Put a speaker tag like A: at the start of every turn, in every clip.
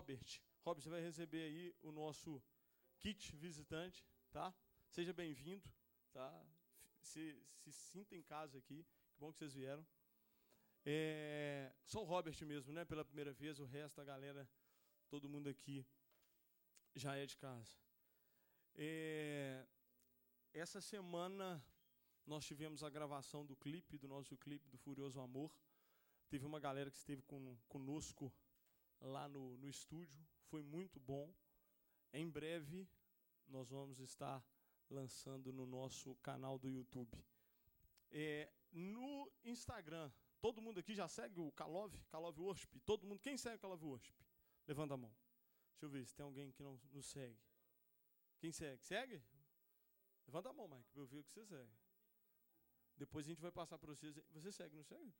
A: Robert. Robert, você vai receber aí o nosso kit visitante, tá? Seja bem-vindo, tá? Se, se sinta em casa aqui. Que bom que vocês vieram. É, só o Robert mesmo, né? Pela primeira vez, o resto, a galera, todo mundo aqui já é de casa. É, essa semana nós tivemos a gravação do clipe, do nosso clipe do Furioso Amor. Teve uma galera que esteve com, conosco lá no, no estúdio, foi muito bom. Em breve nós vamos estar lançando no nosso canal do YouTube. É, no Instagram, todo mundo aqui já segue o Kalov, Kalov Worship? Todo mundo, quem segue o Kalov Worship? Levanta a mão. Deixa eu ver se tem alguém que não nos segue. Quem segue? Segue? Levanta a mão, Mike, para eu ver o que você segue. Depois a gente vai passar para vocês. Você segue, não segue?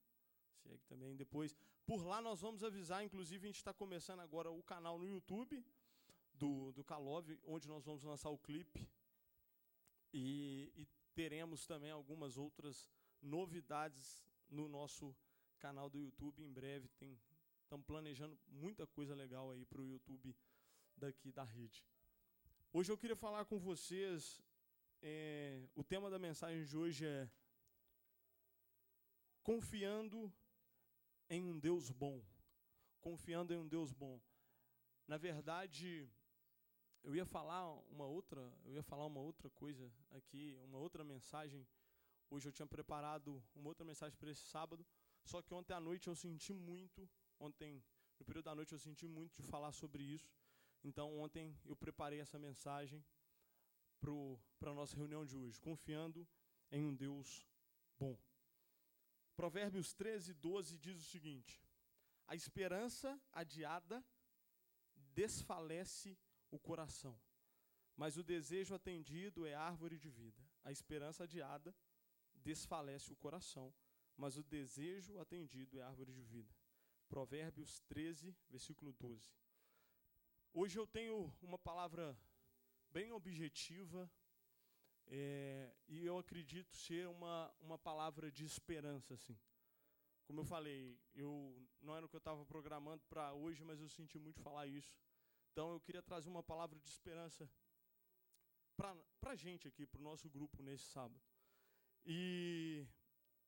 A: Segue também. Depois, por lá nós vamos avisar, inclusive a gente está começando agora o canal no YouTube do, do Kalov, onde nós vamos lançar o clipe. E, e teremos também algumas outras novidades no nosso canal do YouTube em breve. Estamos planejando muita coisa legal aí para o YouTube daqui da rede. Hoje eu queria falar com vocês. É, o tema da mensagem de hoje é confiando em um Deus bom. Confiando em um Deus bom. Na verdade, eu ia falar uma outra, eu ia falar uma outra coisa aqui, uma outra mensagem. Hoje eu tinha preparado uma outra mensagem para esse sábado, só que ontem à noite eu senti muito, ontem no período da noite eu senti muito de falar sobre isso. Então ontem eu preparei essa mensagem para a nossa reunião de hoje, confiando em um Deus bom. Provérbios 13, 12 diz o seguinte: A esperança adiada desfalece o coração, mas o desejo atendido é árvore de vida. A esperança adiada desfalece o coração, mas o desejo atendido é árvore de vida. Provérbios 13, versículo 12. Hoje eu tenho uma palavra bem objetiva, é, e eu acredito ser uma, uma palavra de esperança, assim. Como eu falei, eu não era o que eu estava programando para hoje, mas eu senti muito falar isso. Então eu queria trazer uma palavra de esperança para a gente aqui, para o nosso grupo nesse sábado. E,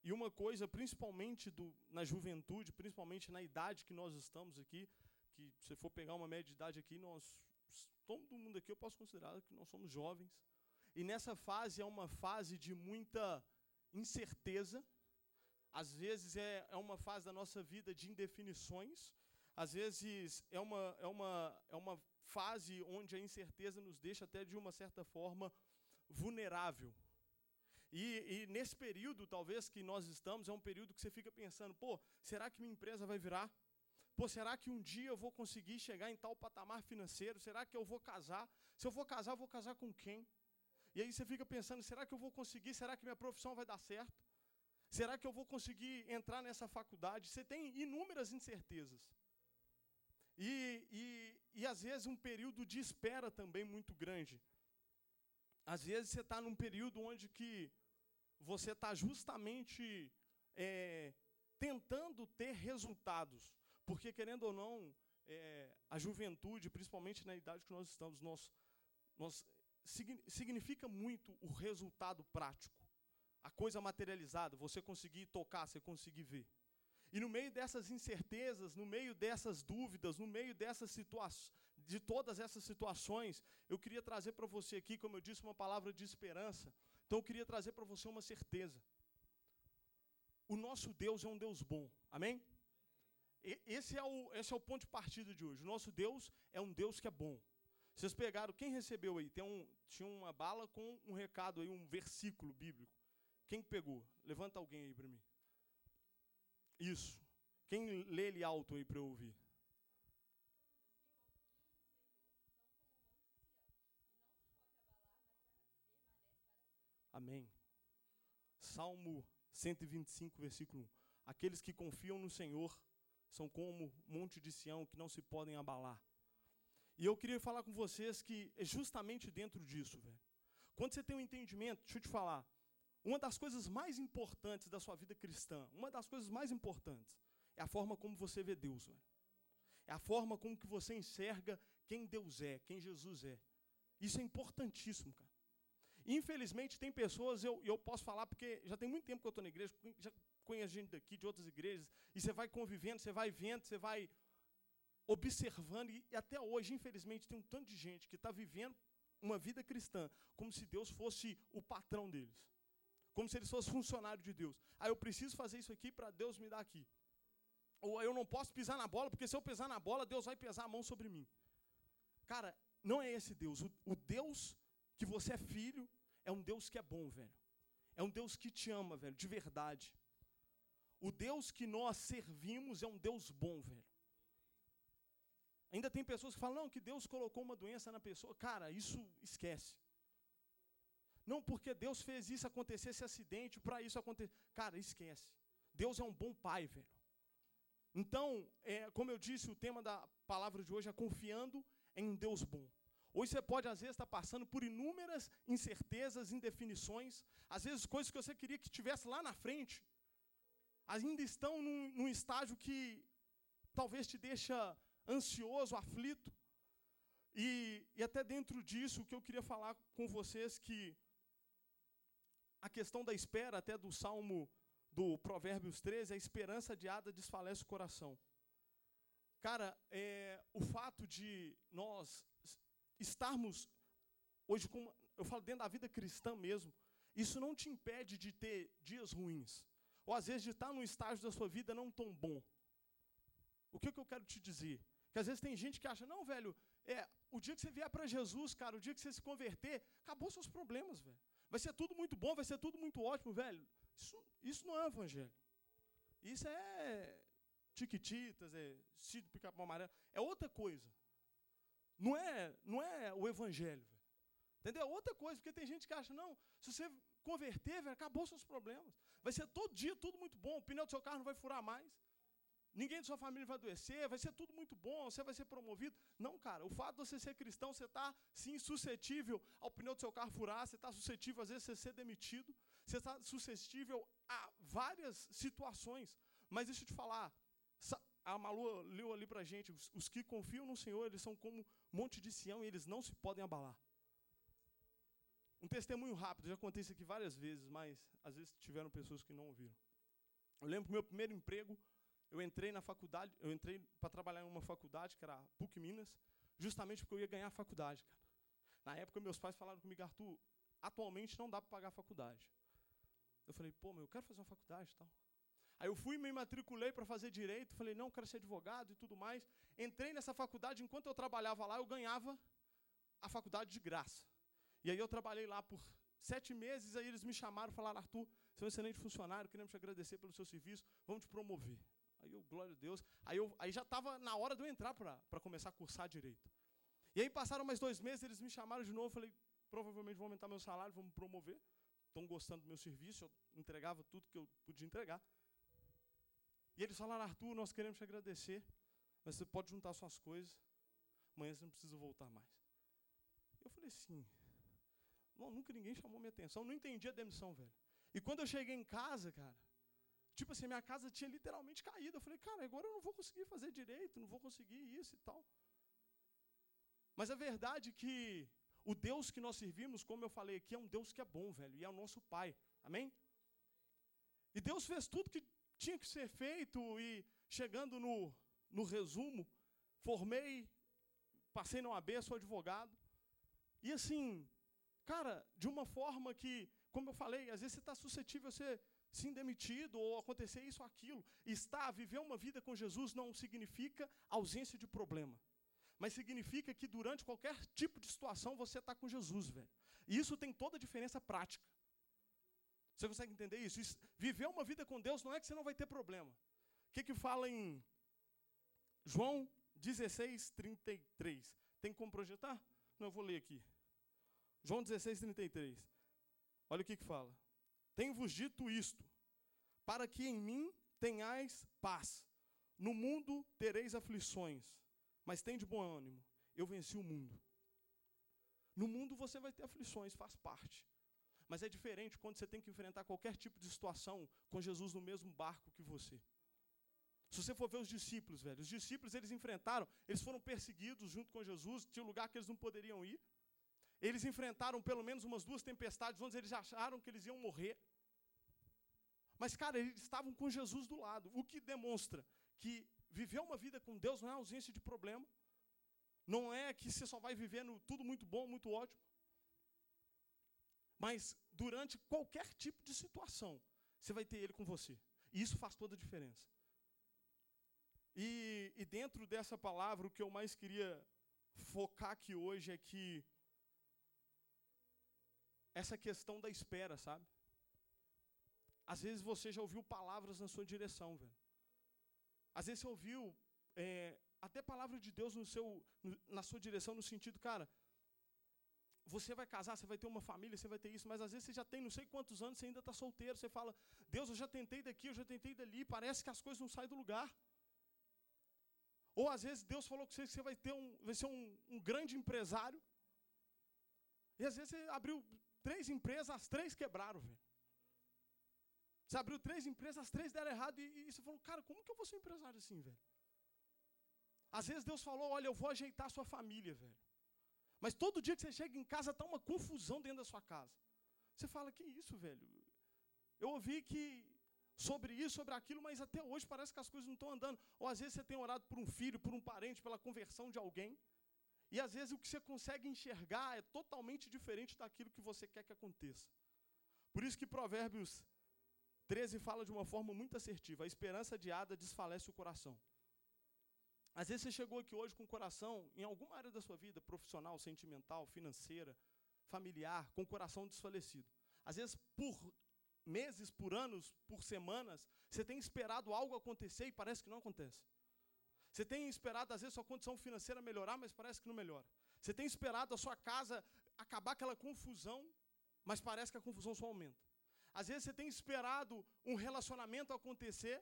A: e uma coisa, principalmente do, na juventude, principalmente na idade que nós estamos aqui, que se for pegar uma média de idade aqui, nós, todo mundo aqui eu posso considerar que nós somos jovens. E nessa fase é uma fase de muita incerteza. Às vezes é, é uma fase da nossa vida de indefinições. Às vezes é uma, é, uma, é uma fase onde a incerteza nos deixa até de uma certa forma vulnerável. E, e, nesse período, talvez, que nós estamos, é um período que você fica pensando, pô, será que minha empresa vai virar? Pô, será que um dia eu vou conseguir chegar em tal patamar financeiro? Será que eu vou casar? Se eu vou casar, eu vou casar com quem? E aí você fica pensando: será que eu vou conseguir? Será que minha profissão vai dar certo? Será que eu vou conseguir entrar nessa faculdade? Você tem inúmeras incertezas. E, e, e às vezes um período de espera também muito grande. Às vezes você está num período onde que você está justamente é, tentando ter resultados. Porque, querendo ou não, é, a juventude, principalmente na idade que nós estamos, nós, nós significa muito o resultado prático, a coisa materializada, você conseguir tocar, você conseguir ver. E no meio dessas incertezas, no meio dessas dúvidas, no meio dessas situações, de todas essas situações, eu queria trazer para você aqui, como eu disse, uma palavra de esperança. Então eu queria trazer para você uma certeza. O nosso Deus é um Deus bom. Amém? Esse é, o, esse é o ponto de partida de hoje. O nosso Deus é um Deus que é bom. Vocês pegaram, quem recebeu aí? Tem um, tinha uma bala com um recado aí, um versículo bíblico. Quem pegou? Levanta alguém aí para mim. Isso. Quem lê ele alto aí para eu ouvir? Amém. Salmo 125, versículo 1. Aqueles que confiam no Senhor são como monte de Sião que não se podem abalar. E eu queria falar com vocês que é justamente dentro disso, velho. Quando você tem um entendimento, deixa eu te falar, uma das coisas mais importantes da sua vida cristã, uma das coisas mais importantes, é a forma como você vê Deus, velho. É a forma como que você enxerga quem Deus é, quem Jesus é. Isso é importantíssimo, cara. Infelizmente, tem pessoas, eu, eu posso falar porque já tem muito tempo que eu estou na igreja, já conheço gente daqui, de outras igrejas, e você vai convivendo, você vai vendo, você vai observando, e, até hoje, infelizmente, tem um tanto de gente que está vivendo uma vida cristã como se Deus fosse o patrão deles, como se eles fossem funcionário de Deus. Ah, eu preciso fazer isso aqui para Deus me dar aqui. Ou eu não posso pisar na bola, porque se eu pisar na bola, Deus vai pesar a mão sobre mim. Cara, não é esse Deus. O, o Deus que você é filho é um Deus que é bom, velho. É um Deus que te ama, velho, de verdade. O Deus que nós servimos é um Deus bom, velho. Ainda tem pessoas que falam, não, que Deus colocou uma doença na pessoa. Cara, isso esquece. Não porque Deus fez isso acontecer, esse acidente, para isso acontecer. Cara, esquece. Deus é um bom pai, velho. Então, é, como eu disse, o tema da palavra de hoje é confiando em um Deus bom. Hoje você pode, às vezes, estar passando por inúmeras incertezas, indefinições, às vezes coisas que você queria que tivesse lá na frente, ainda estão num, num estágio que talvez te deixa ansioso, aflito. E, e até dentro disso, o que eu queria falar com vocês que a questão da espera, até do Salmo do Provérbios 13, a esperança adiada desfalece o coração. Cara, é, o fato de nós estarmos hoje, com, eu falo dentro da vida cristã mesmo, isso não te impede de ter dias ruins. Ou às vezes de estar num estágio da sua vida não tão bom. O que, que eu quero te dizer? Que às vezes tem gente que acha, não, velho, é, o dia que você vier para Jesus, cara, o dia que você se converter, acabou seus problemas, velho. Vai ser tudo muito bom, vai ser tudo muito ótimo, velho. Isso, isso não é evangelho. Isso é tiquititas, é sítio pica-pau amarelo. É outra coisa. Não é, não é o evangelho. Velho. Entendeu? É outra coisa, porque tem gente que acha, não, se você converter, velho, acabou seus problemas. Vai ser todo dia tudo muito bom, o pneu do seu carro não vai furar mais. Ninguém de sua família vai adoecer, vai ser tudo muito bom, você vai ser promovido. Não, cara, o fato de você ser cristão, você está, sim, suscetível ao pneu do seu carro furar, você está suscetível, às vezes, a ser demitido, você está suscetível a várias situações. Mas deixa eu te falar, a Malu leu ali para gente, os, os que confiam no Senhor, eles são como monte de Sião e eles não se podem abalar. Um testemunho rápido, já contei isso aqui várias vezes, mas às vezes tiveram pessoas que não ouviram. Eu lembro que meu primeiro emprego eu entrei na faculdade, eu entrei para trabalhar em uma faculdade, que era a PUC Minas, justamente porque eu ia ganhar a faculdade, cara. Na época, meus pais falaram comigo, Arthur, atualmente não dá para pagar a faculdade. Eu falei, pô, meu, eu quero fazer uma faculdade e tal. Aí eu fui, me matriculei para fazer direito, falei, não, quero ser advogado e tudo mais. Entrei nessa faculdade, enquanto eu trabalhava lá, eu ganhava a faculdade de graça. E aí eu trabalhei lá por sete meses, aí eles me chamaram, falaram, Arthur, você é um excelente funcionário, queremos te agradecer pelo seu serviço, vamos te promover. Aí eu, glória a Deus. Aí, eu, aí já estava na hora de eu entrar para começar a cursar direito. E aí passaram mais dois meses, eles me chamaram de novo. Falei, provavelmente vão aumentar meu salário, vão me promover. Estão gostando do meu serviço, eu entregava tudo que eu podia entregar. E eles falaram, Arthur, nós queremos te agradecer, mas você pode juntar suas coisas, amanhã você não precisa voltar mais. Eu falei assim, nunca ninguém chamou minha atenção, não entendi a demissão, velho. E quando eu cheguei em casa, cara, Tipo assim, minha casa tinha literalmente caído. Eu falei, cara, agora eu não vou conseguir fazer direito, não vou conseguir isso e tal. Mas a verdade é que o Deus que nós servimos, como eu falei aqui, é um Deus que é bom, velho, e é o nosso Pai. Amém? E Deus fez tudo que tinha que ser feito, e chegando no, no resumo, formei, passei na OAB, sou advogado. E assim, cara, de uma forma que, como eu falei, às vezes você está suscetível a ser sim demitido ou acontecer isso ou aquilo. Estar, viver uma vida com Jesus não significa ausência de problema. Mas significa que durante qualquer tipo de situação você está com Jesus, velho. E isso tem toda a diferença prática. Você consegue entender isso? isso? Viver uma vida com Deus não é que você não vai ter problema. O que, que fala em João 16, 33? Tem como projetar? Não, eu vou ler aqui. João 16, 33. Olha o que, que fala. Tenho-vos dito isto, para que em mim tenhais paz. No mundo tereis aflições, mas tem de bom ânimo. Eu venci o mundo. No mundo você vai ter aflições, faz parte. Mas é diferente quando você tem que enfrentar qualquer tipo de situação com Jesus no mesmo barco que você. Se você for ver os discípulos, velho, os discípulos eles enfrentaram, eles foram perseguidos junto com Jesus, tinha um lugar que eles não poderiam ir. Eles enfrentaram pelo menos umas duas tempestades onde eles acharam que eles iam morrer. Mas, cara, eles estavam com Jesus do lado, o que demonstra que viver uma vida com Deus não é ausência de problema. Não é que você só vai vivendo tudo muito bom, muito ótimo. Mas durante qualquer tipo de situação, você vai ter Ele com você. E isso faz toda a diferença. E, e dentro dessa palavra, o que eu mais queria focar aqui hoje é que essa questão da espera, sabe? Às vezes você já ouviu palavras na sua direção, velho. Às vezes você ouviu é, até palavra de Deus no seu, no, na sua direção, no sentido, cara, você vai casar, você vai ter uma família, você vai ter isso, mas às vezes você já tem não sei quantos anos, você ainda está solteiro, você fala, Deus, eu já tentei daqui, eu já tentei dali, parece que as coisas não saem do lugar. Ou às vezes Deus falou com você que você vai ter um, vai ser um, um grande empresário. E às vezes você abriu três empresas, as três quebraram, velho. Você abriu três empresas, as três deram errado e, e, você falou, cara, como que eu vou ser empresário assim, velho? Às vezes Deus falou, olha, eu vou ajeitar a sua família, velho. Mas todo dia que você chega em casa, está uma confusão dentro da sua casa. Você fala, que isso, velho? Eu ouvi que sobre isso, sobre aquilo, mas até hoje parece que as coisas não estão andando. Ou às vezes você tem orado por um filho, por um parente, pela conversão de alguém. E às vezes o que você consegue enxergar é totalmente diferente daquilo que você quer que aconteça. Por isso que Provérbios 13 fala de uma forma muito assertiva: a esperança adiada desfalece o coração. Às vezes você chegou aqui hoje com o coração, em alguma área da sua vida, profissional, sentimental, financeira, familiar, com o coração desfalecido. Às vezes, por meses, por anos, por semanas, você tem esperado algo acontecer e parece que não acontece. Você tem esperado, às vezes, sua condição financeira melhorar, mas parece que não melhora. Você tem esperado a sua casa acabar aquela confusão, mas parece que a confusão só aumenta. Às vezes você tem esperado um relacionamento acontecer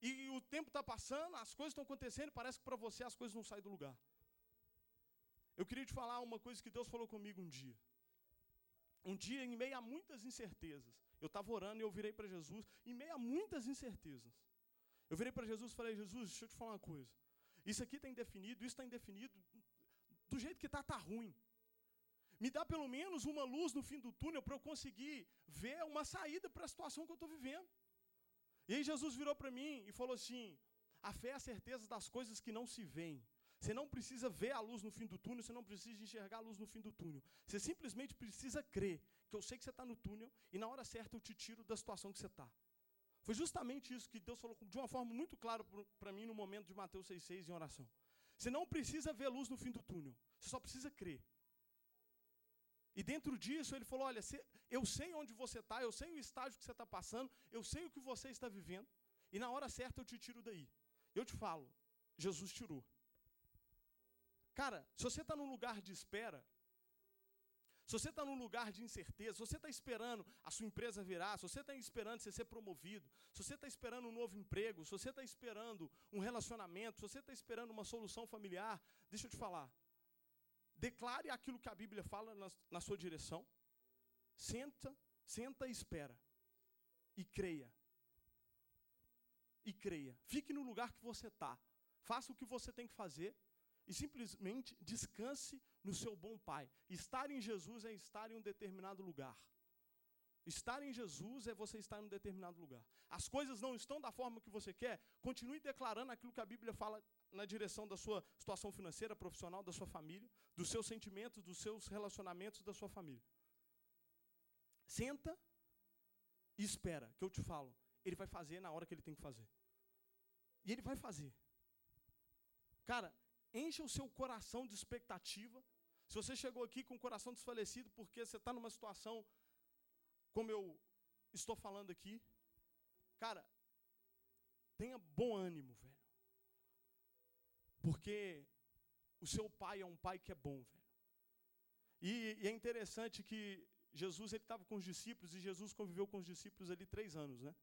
A: e o tempo está passando, as coisas estão acontecendo e parece que para você as coisas não saem do lugar. Eu queria te falar uma coisa que Deus falou comigo um dia. Um dia, em meio a muitas incertezas, eu estava orando e eu virei para Jesus, em meio a muitas incertezas. Eu virei para Jesus e falei: Jesus, deixa eu te falar uma coisa. Isso aqui está indefinido, isso está indefinido. Do jeito que está, está ruim. Me dá pelo menos uma luz no fim do túnel para eu conseguir ver uma saída para a situação que eu estou vivendo. E aí Jesus virou para mim e falou assim: a fé é a certeza das coisas que não se veem. Você não precisa ver a luz no fim do túnel, você não precisa enxergar a luz no fim do túnel. Você simplesmente precisa crer que eu sei que você está no túnel e na hora certa eu te tiro da situação que você está. Foi justamente isso que Deus falou de uma forma muito clara para mim no momento de Mateus 6,6 em oração. Você não precisa ver luz no fim do túnel, você só precisa crer. E dentro disso ele falou: Olha, eu sei onde você está, eu sei o estágio que você está passando, eu sei o que você está vivendo, e na hora certa eu te tiro daí. Eu te falo, Jesus tirou. Cara, se você está num lugar de espera, se você está num lugar de incerteza, se você está esperando a sua empresa virar, se você está esperando você ser promovido, se você está esperando um novo emprego, se você está esperando um relacionamento, se você está esperando uma solução familiar, deixa eu te falar. Declare aquilo que a Bíblia fala na, na sua direção. Senta, senta e espera. E creia. E creia. Fique no lugar que você está. Faça o que você tem que fazer e simplesmente descanse no seu bom Pai. Estar em Jesus é estar em um determinado lugar. Estar em Jesus é você estar em um determinado lugar. As coisas não estão da forma que você quer, continue declarando aquilo que a Bíblia fala na direção da sua situação financeira, profissional, da sua família, dos seus sentimentos, dos seus relacionamentos, da sua família. Senta e espera, que eu te falo. Ele vai fazer na hora que ele tem que fazer. E ele vai fazer. Cara, encha o seu coração de expectativa. Se você chegou aqui com o coração desfalecido porque você está numa situação como eu estou falando aqui, cara, tenha bom ânimo, velho. Porque o seu pai é um pai que é bom, velho. E, e é interessante que Jesus ele estava com os discípulos e Jesus conviveu com os discípulos ali três anos, né?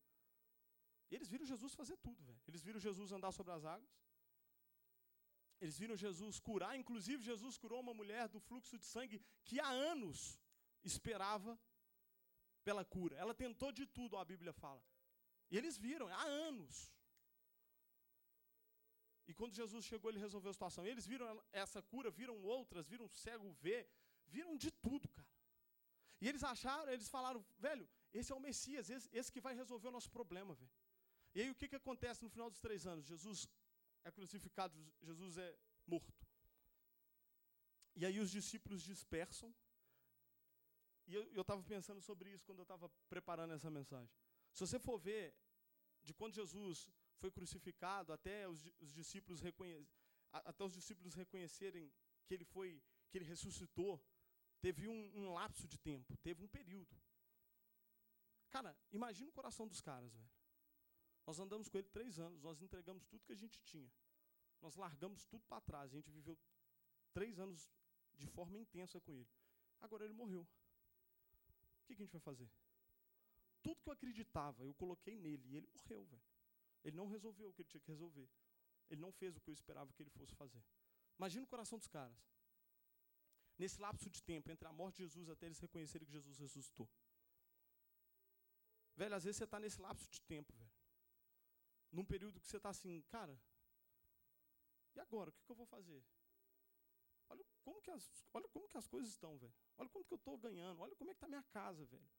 A: E eles viram Jesus fazer tudo, velho. Eles viram Jesus andar sobre as águas. Eles viram Jesus curar, inclusive Jesus curou uma mulher do fluxo de sangue que há anos esperava pela cura. Ela tentou de tudo, a Bíblia fala. E eles viram, há anos. E quando Jesus chegou, ele resolveu a situação. E eles viram essa cura, viram outras, viram cego ver, viram de tudo, cara. E eles acharam, eles falaram, velho, esse é o Messias, esse, esse que vai resolver o nosso problema, velho. E aí o que, que acontece no final dos três anos? Jesus é crucificado, Jesus é morto. E aí os discípulos dispersam. E eu estava pensando sobre isso quando eu estava preparando essa mensagem. Se você for ver, de quando Jesus foi crucificado até os, os discípulos até os discípulos reconhecerem que ele foi, que ele ressuscitou, teve um, um lapso de tempo, teve um período. Cara, imagina o coração dos caras, velho. Nós andamos com ele três anos, nós entregamos tudo que a gente tinha. Nós largamos tudo para trás. A gente viveu três anos de forma intensa com ele. Agora ele morreu. O que, a gente vai fazer? Tudo que eu acreditava, eu coloquei nele e ele morreu, velho. Ele não resolveu o que ele tinha que resolver. Ele não fez o que eu esperava que ele fosse fazer. Imagina o coração dos caras. Nesse lapso de tempo, entre a morte de Jesus até eles reconhecerem que Jesus ressuscitou. Velho, às vezes você está nesse lapso de tempo, velho. Num período que você está assim, cara, e agora? O que, que eu vou fazer? Olha como que as, olha como que as coisas estão, velho. Olha quanto que eu estou ganhando. Olha como é que está minha casa, velho.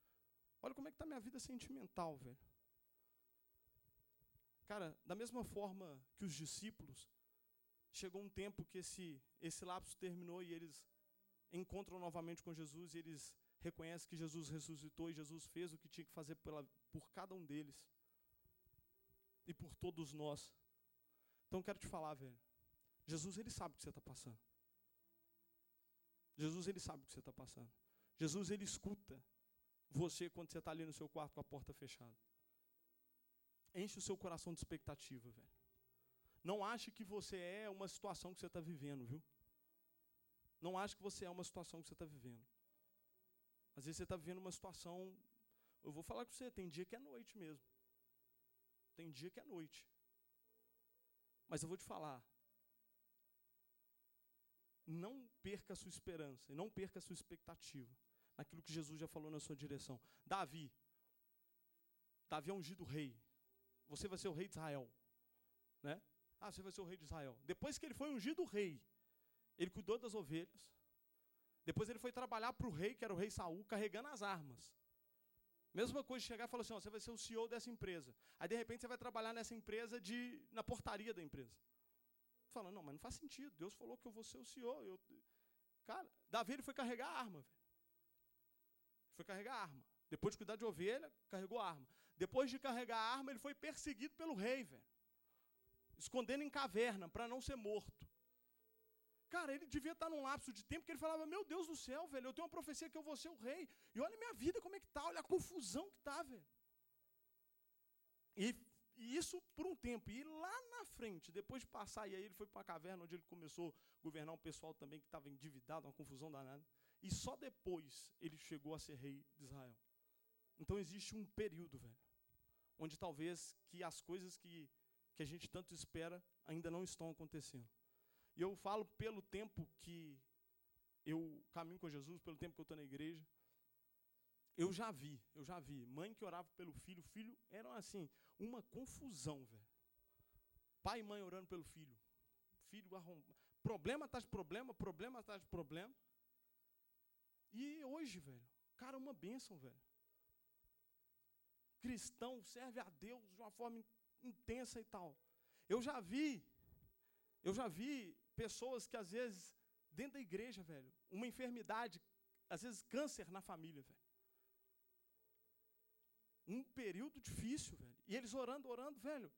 A: Olha como é que está minha vida sentimental, velho. Cara, da mesma forma que os discípulos, chegou um tempo que esse, esse lapso terminou e eles encontram novamente com Jesus e eles reconhecem que Jesus ressuscitou e Jesus fez o que tinha que fazer pela, por cada um deles e por todos nós. Então quero te falar, velho. Jesus, ele sabe o que você está passando. Jesus, ele sabe o que você está passando. Jesus, ele escuta você quando você está ali no seu quarto com a porta fechada. Enche o seu coração de expectativa, velho. Não ache que você é uma situação que você está vivendo, viu? Não ache que você é uma situação que você está vivendo. Às vezes você está vivendo uma situação. Eu vou falar com você, tem dia que é noite mesmo. Tem dia que é noite. Mas eu vou te falar, não perca a sua esperança e não perca a sua expectativa naquilo que Jesus já falou na sua direção. Davi. Davi é ungido rei. Você vai ser o rei de Israel. Né? Ah, você vai ser o rei de Israel. Depois que ele foi ungido rei, ele cuidou das ovelhas. Depois ele foi trabalhar para o rei, que era o rei Saul, carregando as armas. Mesma coisa de chegar e falar assim: ó, você vai ser o CEO dessa empresa. Aí de repente você vai trabalhar nessa empresa de na portaria da empresa falando, não, mas não faz sentido. Deus falou que eu vou ser o senhor. Eu... Cara, Davi ele foi carregar a arma. Véio. Foi carregar a arma. Depois de cuidar de ovelha, carregou a arma. Depois de carregar a arma, ele foi perseguido pelo rei, velho. Escondendo em caverna para não ser morto. Cara, ele devia estar num lapso de tempo que ele falava: Meu Deus do céu, velho, eu tenho uma profecia que eu vou ser o rei. E olha minha vida como é que tá, olha a confusão que tá, velho. E e isso por um tempo. E lá na frente, depois de passar, e aí ele foi para uma caverna onde ele começou a governar um pessoal também que estava endividado, uma confusão danada. E só depois ele chegou a ser rei de Israel. Então existe um período, velho, onde talvez que as coisas que, que a gente tanto espera ainda não estão acontecendo. E eu falo pelo tempo que eu caminho com Jesus, pelo tempo que eu estou na igreja, eu já vi, eu já vi. Mãe que orava pelo filho, filho era assim, uma confusão, velho. Pai e mãe orando pelo filho. Filho arrombado. Problema atrás de problema, problema atrás de problema. E hoje, velho, cara, uma bênção, velho. Cristão serve a Deus de uma forma intensa e tal. Eu já vi, eu já vi pessoas que às vezes, dentro da igreja, velho, uma enfermidade, às vezes câncer na família, velho um período difícil, velho. E eles orando, orando, velho.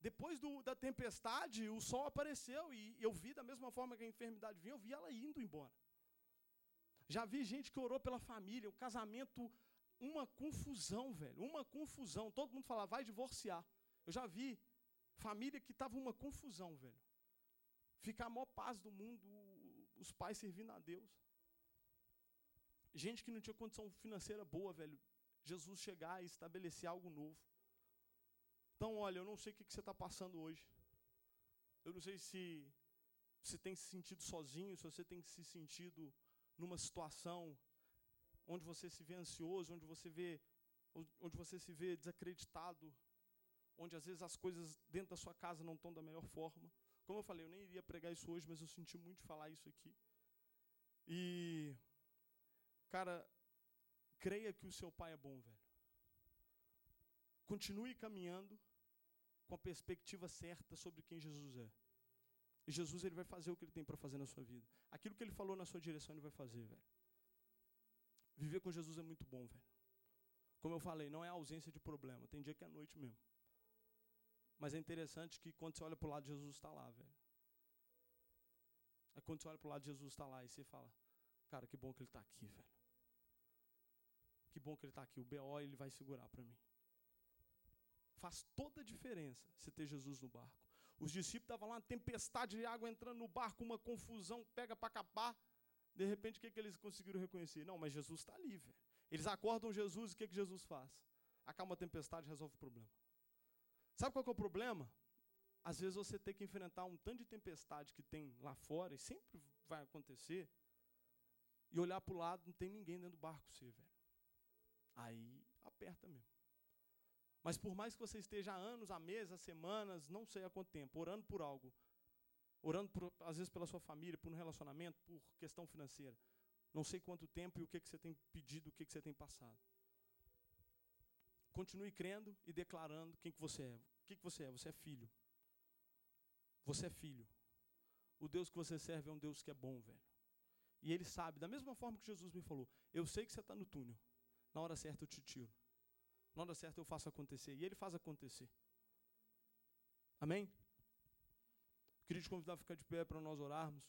A: Depois do, da tempestade, o sol apareceu e eu vi da mesma forma que a enfermidade vinha, eu vi ela indo embora. Já vi gente que orou pela família, o casamento, uma confusão, velho, uma confusão. Todo mundo falava, vai divorciar. Eu já vi família que estava uma confusão, velho. Ficar a maior paz do mundo, os pais servindo a Deus. Gente que não tinha condição financeira boa, velho, Jesus chegar e estabelecer algo novo. Então, olha, eu não sei o que, você está passando hoje. Eu não sei se você tem se sentido sozinho, se você tem se sentido numa situação onde você se vê ansioso, onde você vê, onde você se vê desacreditado, onde às vezes as coisas dentro da sua casa não estão da melhor forma. Como eu falei, eu nem iria pregar isso hoje, mas eu senti muito falar isso aqui. E, cara, creia que o seu pai é bom, velho. Continue caminhando com a perspectiva certa sobre quem Jesus é. E Jesus ele vai fazer o que ele tem para fazer na sua vida. Aquilo que ele falou na sua direção, ele vai fazer, velho. Viver com Jesus é muito bom, velho. Como eu falei, não é ausência de problema. Tem dia que é noite mesmo. Mas é interessante que quando você olha para o lado, Jesus está lá, velho. Aí quando você olha para o lado, Jesus está lá e você fala, cara, que bom que ele está aqui, velho. Que bom que ele está aqui. O BO ele vai segurar para mim. Faz toda a diferença você ter Jesus no barco. Os discípulos estavam lá, uma tempestade de água entrando no barco, uma confusão, pega para capar. De repente, o que, que eles conseguiram reconhecer? Não, mas Jesus está ali, velho. Eles acordam Jesus e o que, que Jesus faz? Acalma a tempestade resolve o problema. Sabe qual é o problema? Às vezes você tem que enfrentar um tanto de tempestade que tem lá fora, e sempre vai acontecer, e olhar para o lado, não tem ninguém dentro do barco você, velho. Aí aperta mesmo. Mas por mais que você esteja há anos, há meses, há semanas, não sei há quanto tempo, orando por algo, orando por, às vezes pela sua família, por um relacionamento, por questão financeira, não sei quanto tempo e o que, que você tem pedido, o que, que você tem passado. Continue crendo e declarando quem que você é. O que, que você é? Você é filho. Você é filho. O Deus que você serve é um Deus que é bom, velho. E ele sabe, da mesma forma que Jesus me falou, eu sei que você está no túnel. Na hora certa eu te tiro. Na hora certa eu faço acontecer. E ele faz acontecer. Amém? Queria te convidar a ficar de pé para nós orarmos.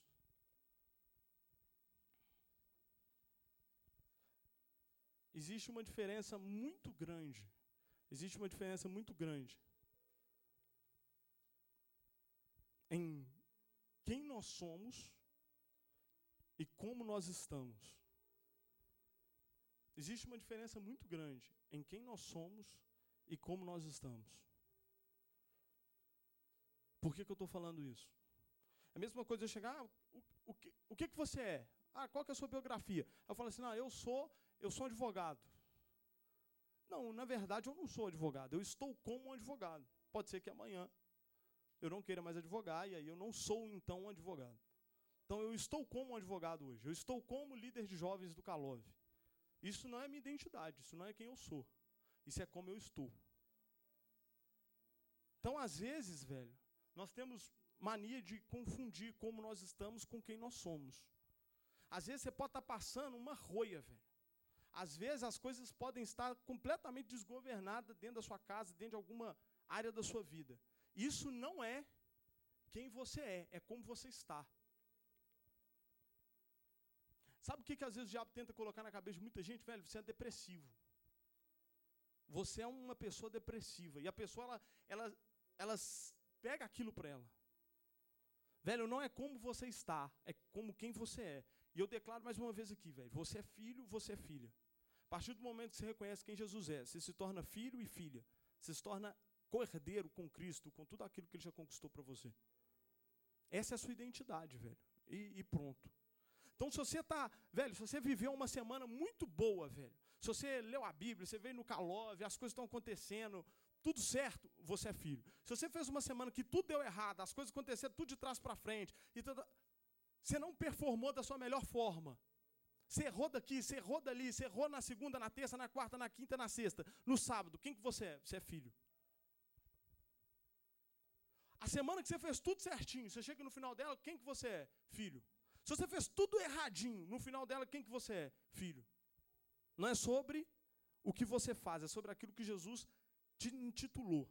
A: Existe uma diferença muito grande. Existe uma diferença muito grande em quem nós somos e como nós estamos. Existe uma diferença muito grande em quem nós somos e como nós estamos. Por que, que eu estou falando isso? É a mesma coisa eu chegar, ah, o, o, que, o que, que você é? Ah, qual que é a sua biografia? Eu falo assim, não, eu sou, eu sou advogado. Não, na verdade eu não sou advogado, eu estou como um advogado. Pode ser que amanhã eu não queira mais advogar e aí eu não sou então um advogado. Então eu estou como um advogado hoje, eu estou como líder de jovens do Calove. Isso não é minha identidade, isso não é quem eu sou. Isso é como eu estou. Então, às vezes, velho, nós temos mania de confundir como nós estamos com quem nós somos. Às vezes você pode estar passando uma roia, velho. Às vezes as coisas podem estar completamente desgovernadas dentro da sua casa, dentro de alguma área da sua vida. Isso não é quem você é, é como você está. Sabe o que, que às vezes o diabo tenta colocar na cabeça de muita gente? Velho, você é depressivo. Você é uma pessoa depressiva. E a pessoa, ela, ela, ela pega aquilo para ela. Velho, não é como você está, é como quem você é. E eu declaro mais uma vez aqui, velho. Você é filho, você é filha. A partir do momento que você reconhece quem Jesus é, você se torna filho e filha. Você se torna cordeiro com Cristo, com tudo aquilo que ele já conquistou para você. Essa é a sua identidade, velho. E, e pronto. Então, se você está, velho, se você viveu uma semana muito boa, velho, se você leu a Bíblia, você veio no Calove, as coisas estão acontecendo, tudo certo, você é filho. Se você fez uma semana que tudo deu errado, as coisas aconteceram tudo de trás para frente, e você não performou da sua melhor forma. Você errou daqui, você errou dali, você errou na segunda, na terça, na quarta, na quinta, na sexta. No sábado, quem que você é? Você é filho. A semana que você fez tudo certinho, você chega no final dela, quem que você é? Filho. Se você fez tudo erradinho, no final dela, quem que você é? Filho. Não é sobre o que você faz, é sobre aquilo que Jesus te intitulou.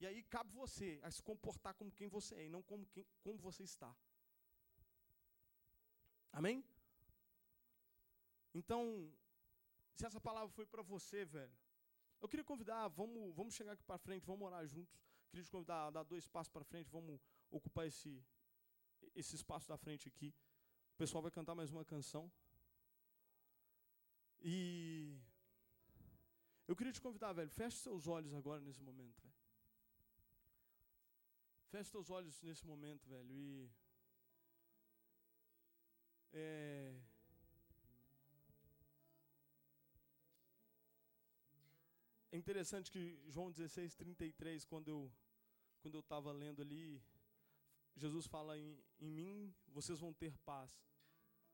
A: E aí cabe você a se comportar como quem você é e não como, quem, como você está. Amém? Então, se essa palavra foi para você, velho, eu queria convidar, vamos, vamos chegar aqui para frente, vamos orar juntos. Queria te convidar a dar dois passos para frente, vamos ocupar esse, esse espaço da frente aqui. O pessoal vai cantar mais uma canção. E eu queria te convidar, velho, feche seus olhos agora nesse momento, velho. Feche seus olhos nesse momento, velho, e é, é interessante que João 16, 33, quando eu quando eu estava lendo ali, Jesus fala em, em mim, vocês vão ter paz.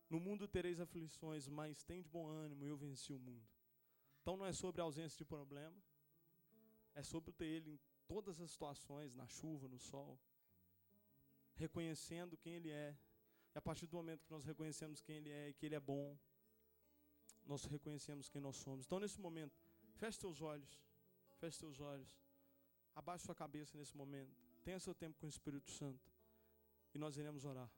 A: No mundo tereis aflições, mas tem de bom ânimo, eu venci o mundo. Então não é sobre a ausência de problema, é sobre ter Ele em todas as situações, na chuva, no sol, reconhecendo quem Ele é. E a partir do momento que nós reconhecemos quem Ele é e que Ele é bom, nós reconhecemos quem nós somos. Então, nesse momento, feche seus olhos, feche seus olhos, abaixe sua cabeça nesse momento, tenha seu tempo com o Espírito Santo. E nós iremos orar.